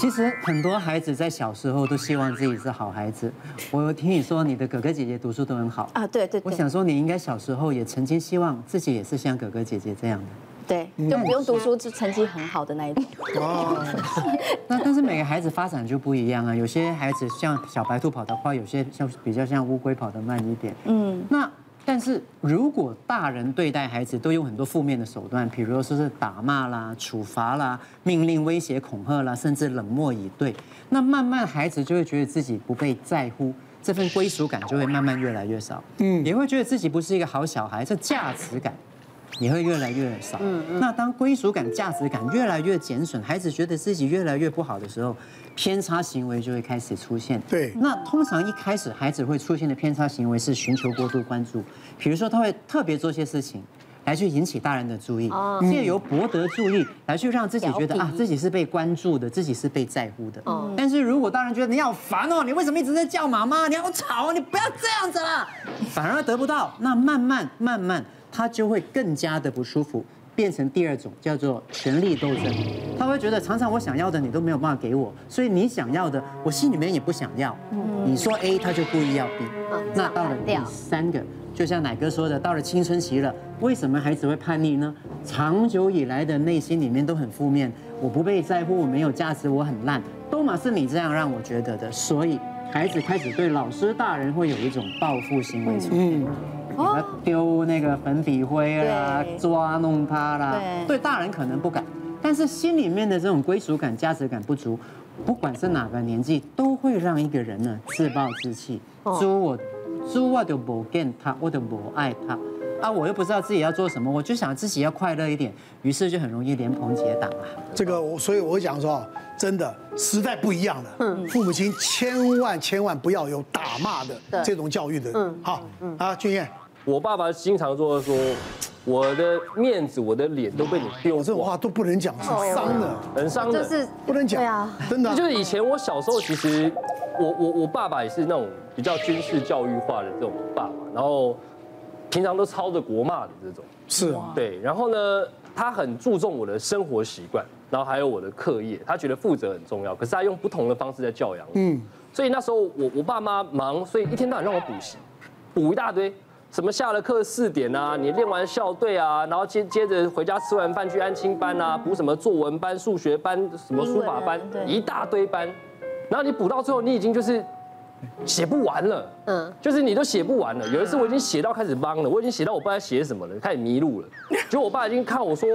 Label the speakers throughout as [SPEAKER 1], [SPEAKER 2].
[SPEAKER 1] 其实很多孩子在小时候都希望自己是好孩子。我听你说你的哥哥姐姐读书都很好
[SPEAKER 2] 啊，对对。
[SPEAKER 1] 我想说你应该小时候也曾经希望自己也是像哥哥姐姐这样的。
[SPEAKER 2] 对，就不用读书就成绩很好的那一种。哦。
[SPEAKER 1] 那但是每个孩子发展就不一样啊，有些孩子像小白兔跑得快，有些像比较像乌龟跑得慢一点。嗯。那但是如果大人对待孩子都用很多负面的手段，比如说是打骂啦、处罚啦、命令、威胁、恐吓啦，甚至冷漠以对，那慢慢孩子就会觉得自己不被在乎，这份归属感就会慢慢越来越少。嗯。也会觉得自己不是一个好小孩，这价值感。也会越来越少。嗯嗯。那当归属感、价值感越来越减损，孩子觉得自己越来越不好的时候，偏差行为就会开始出现。
[SPEAKER 3] 对。
[SPEAKER 1] 那通常一开始孩子会出现的偏差行为是寻求过度关注，比如说他会特别做些事情来去引起大人的注意，借由博得注意来去让自己觉得啊自己是被关注的，自己是被在乎的。嗯。但是如果大人觉得你好烦哦，你为什么一直在叫妈妈？你好吵，你不要这样子了，反而得不到，那慢慢慢慢。他就会更加的不舒服，变成第二种叫做权力斗争。他会觉得常常我想要的你都没有办法给我，所以你想要的我心里面也不想要。你说 A，他就故意要 B。那到了第三个，就像奶哥说的，到了青春期了，为什么孩子会叛逆呢？长久以来的内心里面都很负面，我不被在乎，我没有价值，我很烂，都嘛是你这样让我觉得的，所以孩子开始对老师大人会有一种报复行为出现。给他丢那个粉笔灰啦，抓弄他啦。对大人可能不敢，但是心里面的这种归属感、价值感不足，不管是哪个年纪，都会让一个人呢自暴自弃。猪我，猪我就不见他，我就不爱他。啊，我又不知道自己要做什么，我就想自己要快乐一点，于是就很容易连朋结党啊。
[SPEAKER 3] 这个我，所以我讲说，真的时代不一样了，嗯父母亲千万千万不要有打骂的这种教育的。嗯，好，啊，俊彦。
[SPEAKER 4] 我爸爸经常说说，我的面子、我的脸都被你丢，
[SPEAKER 3] 这种话都不能讲，是伤的，
[SPEAKER 4] 很伤的，
[SPEAKER 2] 就是
[SPEAKER 3] 不能讲。对啊，真的。
[SPEAKER 4] 就是以前我小时候，其实我我我爸爸也是那种比较军事教育化的这种爸爸，然后平常都操着国骂的这种。
[SPEAKER 3] 是
[SPEAKER 4] 啊。对，然后呢，他很注重我的生活习惯，然后还有我的课业，他觉得负责很重要，可是他用不同的方式在教养我。嗯。所以那时候我我爸妈忙，所以一天到晚让我补习，补一大堆。什么下了课四点啊，你练完校队啊，然后接接着回家吃完饭去安亲班啊，补什么作文班、数学班、什么书法班，一大堆班，然后你补到最后，你已经就是写不完了，嗯，就是你都写不完了。有一次我已经写到开始懵了，我已经写到我不知道写什么了，开始迷路了。结果我爸已经看我说，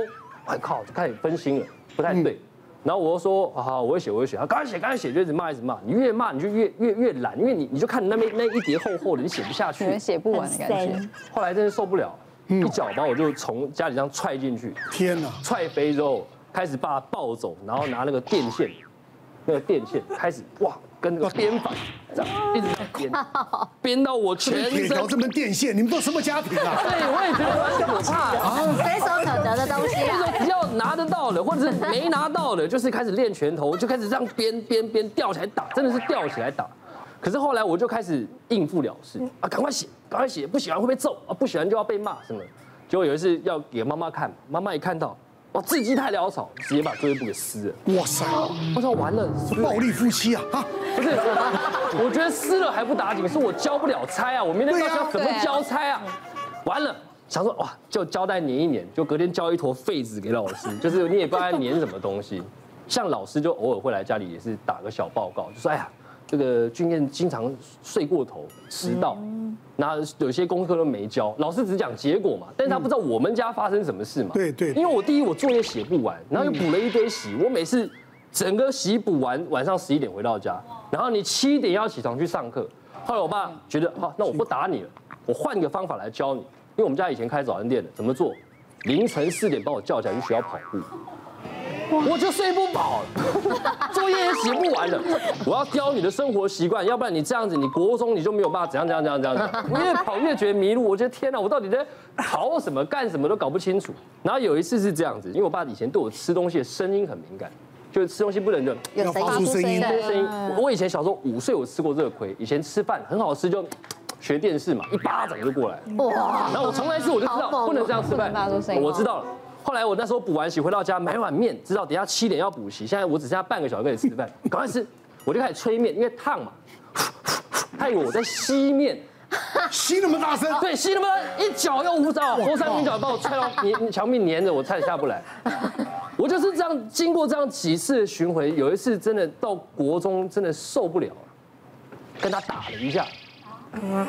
[SPEAKER 4] 哎靠，就开始分心了，不太对。然后我就说，好好，我会写，我会写。他赶快写，赶快写，就一直骂，一直骂。你越骂，你就越越越懒，因为你你就看那边那一叠厚厚的，你写不下去，
[SPEAKER 2] 写不完的感觉。
[SPEAKER 4] 后来真是受不了，一脚把我就从家里这样踹进去。
[SPEAKER 3] 天哪！
[SPEAKER 4] 踹飞之后，开始把他抱走，然后拿那个电线，那个电线开始哇。跟那个编法这样一直在编，编到我全身。
[SPEAKER 3] 铁条这门电线，你们都什么家庭啊？
[SPEAKER 4] 对，我也觉得很可怕啊。
[SPEAKER 2] 随手可得的东西
[SPEAKER 4] 拿得到的，或者是没拿到的，就是开始练拳头，就开始这样边边边吊起来打，真的是吊起来打。可是后来我就开始应付了事啊，赶快写，赶快写，不写完会被揍啊，不写完就要被骂什么。结果有一次要给妈妈看，妈妈一看到。哇字迹太潦草，直接把作业簿给撕了。哇塞！我说完了，
[SPEAKER 3] 是暴力夫妻啊！啊，
[SPEAKER 4] 不是，我觉得撕了还不打紧，是我交不了差啊！我明天到时候怎么交差啊？完了，想说哇，就胶带粘一粘，就隔天交一坨废纸给老师，就是你也不知道粘什么东西。像老师就偶尔会来家里，也是打个小报告，就说哎呀。这个俊彦经常睡过头、迟到，那有些功课都没交，老师只讲结果嘛，但是他不知道我们家发生什么事嘛。
[SPEAKER 3] 对对。
[SPEAKER 4] 因为我第一我作业写不完，然后又补了一堆习，我每次整个习补完，晚上十一点回到家，然后你七点要起床去上课。后来我爸觉得，好，那我不打你了，我换个方法来教你，因为我们家以前开早餐店的，怎么做？凌晨四点把我叫起来去学校跑步。我就睡不饱，作业也写不完了。我要教你的生活习惯，要不然你这样子，你国中你就没有办法怎样怎样怎样怎样。我越跑越觉得迷路，我觉得天哪，我到底在跑什么干什么都搞不清楚。然后有一次是这样子，因为我爸以前对我吃东西的声音很敏感，就是吃东西不能就
[SPEAKER 2] 要发出声音，
[SPEAKER 4] 声音。我以前小时候五岁，我吃过这个亏。以前吃饭很好吃，就学电视嘛，一巴掌就过来。哇！然后我从来是我就知道不能这样吃饭。我知道了。后来我那时候补完习回到家买碗面，知道等下七点要补习，现在我只剩下半个小时可以吃饭，赶快吃，我就开始吹面，因为烫嘛，他以为我在吸面。
[SPEAKER 3] 吸那么大声？
[SPEAKER 4] 对，吸那么一脚又舞蹈，佛山名脚把我踹到黏墙壁黏着，我差点下不来。我就是这样，经过这样几次的巡回，有一次真的到国中真的受不了了，跟他打了一下。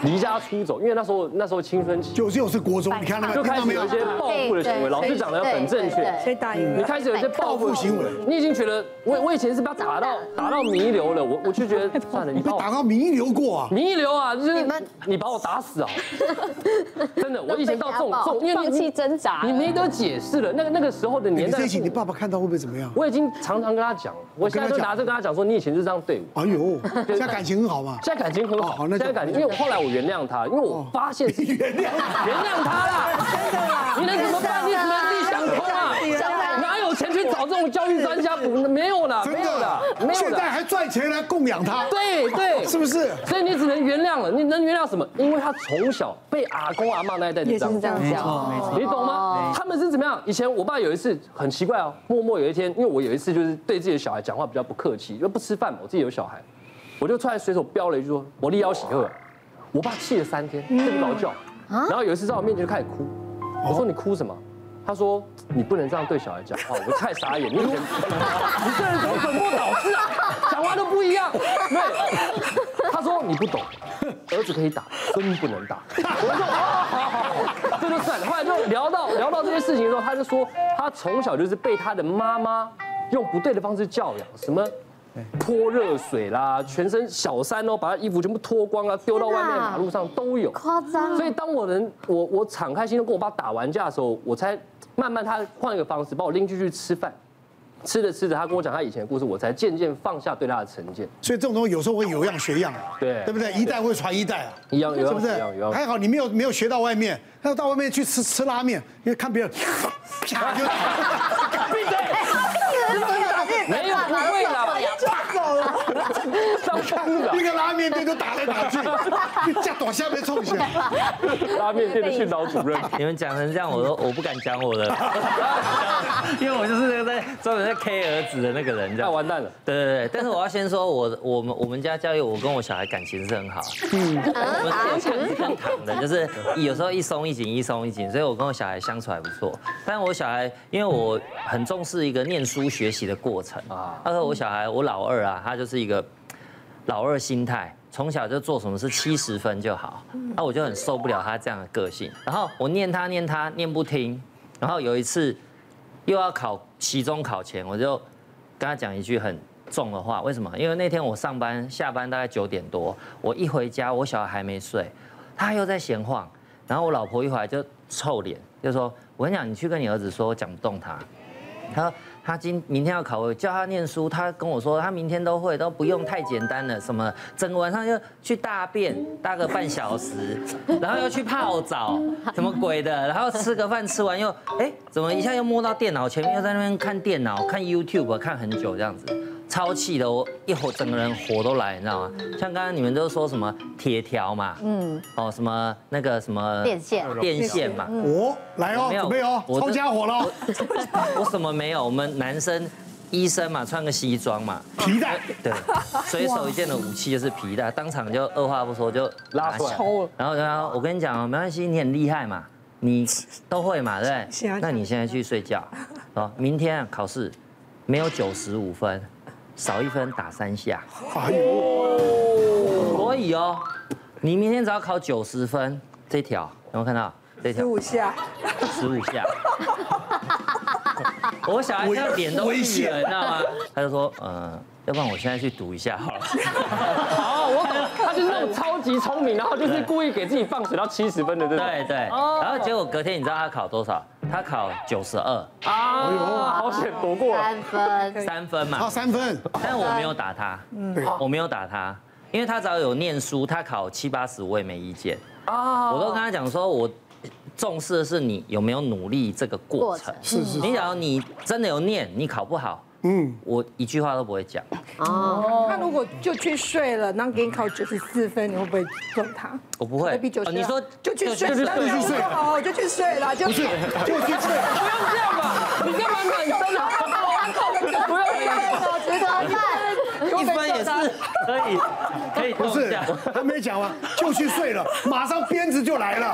[SPEAKER 4] 离家出走，因为那时候那时候青春期，
[SPEAKER 3] 就就是国中，你看那个
[SPEAKER 4] 就开始有一些报复的行为。老师讲的很正
[SPEAKER 5] 确？
[SPEAKER 4] 你开始有一些报复行为，你已经觉得我我以前是把他打到打到弥留了，我我就觉得 算了，你把我
[SPEAKER 3] 打到弥留过啊？
[SPEAKER 4] 弥留啊，就是你们你把我打死啊！真的，我以前到这种这种，
[SPEAKER 2] 因为放弃挣扎，
[SPEAKER 4] 你没得解释了。那个那个时候的年代，
[SPEAKER 3] 这一集你爸爸看到会不会怎么样？
[SPEAKER 4] 我已经常常跟他讲，我现在就拿着跟他讲说，你以前就是这样对我。
[SPEAKER 3] 哎呦，现在感情很好嘛？
[SPEAKER 4] 现在感情很好，现在感情，因为后来我原谅他。因为我发现原 谅原谅他啦，真的啦，你能怎么办？你只能自己想通啊！哪有钱去找这种教育专家补？没有了，没有了，没有了。
[SPEAKER 3] 现在还赚钱来供养他？
[SPEAKER 4] 对对，
[SPEAKER 3] 是不是？
[SPEAKER 4] 所以你只能原谅了。你能原谅什么？因为他从小被阿公阿妈那一代的这样教，
[SPEAKER 1] 没错没错，
[SPEAKER 4] 你懂吗？他们是怎么样？以前我爸有一次很奇怪哦，默默有一天，因为我有一次就是对自己的小孩讲话比较不客气，因为不吃饭嘛，我自己有小孩，我就突然随手飙了一句说：“我立要喜贺。”我爸气了三天，睡不着觉，然后有一次在我面前就开始哭。我说，你哭什么？他说，你不能这样对小孩讲话。我太傻眼，你以前 你这人怎么本末倒置啊？讲话都不一样。对，他说你不懂，儿子可以打，孙不能打。我说哦，好好好，这就算了。后来就聊到聊到这件事情的时候，他就说他从小就是被他的妈妈用不对的方式教养，什么？泼热水啦，全身小三哦，把他衣服全部脱光啊，丢到外面马路上都有，
[SPEAKER 2] 夸张。
[SPEAKER 4] 所以当我能我我敞开心跟我爸打完架的时候，我才慢慢他换一个方式把我拎出去吃饭，吃着吃着他跟我讲他以前的故事，我才渐渐放下对他的成见。
[SPEAKER 3] 所以这种东西有时候会有样学样，
[SPEAKER 4] 对对不对？
[SPEAKER 3] 一代会传一代啊，
[SPEAKER 4] 一样有样，
[SPEAKER 3] 是不是？还好你没有没有学到外面，要到外面去吃吃拉面，因为看别人啪就打。闭嘴！
[SPEAKER 4] 没有不会啦。上疯了，一个拉面店都打来打去，架躲下面冲起来。拉面店的训导主任，
[SPEAKER 6] 你们讲成这样，我都我不敢讲我的，因为我就是那个在专门在 K 儿子的那个人，这样
[SPEAKER 4] 完蛋了。
[SPEAKER 6] 对对对，但是我要先说，我我们我们家教育，我跟我小孩感情是很好，嗯，我们是很躺的，就是有时候一松一紧，一松一紧，所以我跟我小孩相处还不错。但我小孩，因为我很重视一个念书学习的过程啊，他说我小孩，我老二啊，他就是一个。老二心态，从小就做什么事七十分就好，那我就很受不了他这样的个性。然后我念他念他念不听，然后有一次又要考期中考前，我就跟他讲一句很重的话。为什么？因为那天我上班下班大概九点多，我一回家我小孩还没睡，他又在闲晃，然后我老婆一回来就臭脸，就说：“我跟你讲，你去跟你儿子说，我讲不动他。”他说。他今明天要考，我叫他念书，他跟我说他明天都会，都不用太简单了，什么整个晚上就去大便，大个半小时，然后又去泡澡，什么鬼的，然后吃个饭，吃完又哎，怎么一下又摸到电脑前面，又在那边看电脑，看 YouTube 看很久这样子。超气的，我一火整个人火都来，你知道吗？像刚刚你们都说什么铁条嘛，嗯，哦什么那个什么
[SPEAKER 2] 电线，
[SPEAKER 6] 电线嘛，
[SPEAKER 3] 哦，来哦，没有，没有，抄家伙了，
[SPEAKER 6] 我什么没有？我们男生医生嘛，穿个西装嘛，
[SPEAKER 3] 皮带，
[SPEAKER 6] 对，随手一件的武器就是皮带，当场就二话不说就拉出来，然后然后我跟你讲哦，没关系，你很厉害嘛，你都会嘛，对不对？那你现在去睡觉，哦，明天考试没有九十五分。少一分打三下，哎呦，所以哦，你明天只要考九十分，这条有没有看到？这条十五下，十五下。我小孩他脸都绿了，你知道吗？他就说，嗯。要不然我现在去读一下好了。
[SPEAKER 4] 好，我懂，他就是那种超级聪明，然后就是故意给自己放水到七十分的，对对？
[SPEAKER 6] 对对。然后结果隔天，你知道他考多少？他考九十二。啊，
[SPEAKER 4] 哎呦，好险躲过了。
[SPEAKER 2] 三分，
[SPEAKER 6] 三分嘛。
[SPEAKER 3] 考三分。
[SPEAKER 6] 但我没有打他，嗯，我没有打他，因为他只要有念书，他考七八十我也没意见。啊，我都跟他讲说，我重视的是你有没有努力这个过程。是是。你假如你真的有念，你考不好。嗯，我一句话都不会讲。
[SPEAKER 5] 哦，他如果就去睡了，然后给你考九十四分，你会不会揍他？
[SPEAKER 6] 我不会。
[SPEAKER 5] 比九十，
[SPEAKER 6] 你说
[SPEAKER 5] 就去睡，就去睡，哦，就去睡了，就
[SPEAKER 3] 不是，就去睡，
[SPEAKER 4] 不用这样吧？你干嘛满分啊？不用这样，
[SPEAKER 2] 值得赞，
[SPEAKER 6] 一分也是可以，可以。
[SPEAKER 3] 不是，还没讲完，就去睡了，马上鞭子就来了，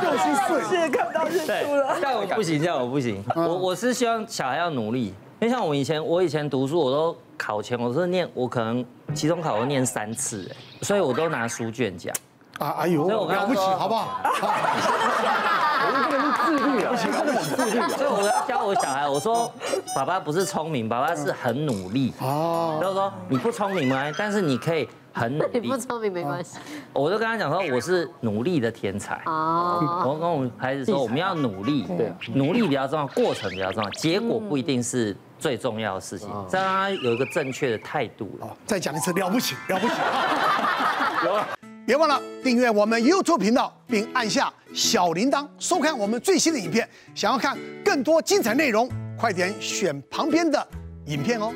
[SPEAKER 3] 就去睡，
[SPEAKER 5] 是看不到日出了。
[SPEAKER 6] 但我不行，这样我不行。我我是希望小孩要努力。因为像我以前，我以前读书，我都考前，我是念，我可能期中考我念三次，哎，所以我都拿书卷奖。
[SPEAKER 3] 啊，哎呦，了不起，好不好？
[SPEAKER 4] 我们这个是自律啊，不自律。
[SPEAKER 6] 所以我要教我小孩，我说，爸爸不是聪明，爸爸是很努力。哦。就是说你不聪明吗？但是你可以很努力。
[SPEAKER 2] 你不聪明没关系。
[SPEAKER 6] 我就跟他讲说，我是努力的天才。哦。我跟我们孩子说，我们要努力，对，努力比较重要，过程比较重要，结果不一定是。最重要的事情，再让他有一个正确的态度。了，
[SPEAKER 3] 再讲一次，了不起，了不起。有了，别忘了订阅我们 YouTube 频道，并按下小铃铛，收看我们最新的影片。想要看更多精彩内容，快点选旁边的影片哦。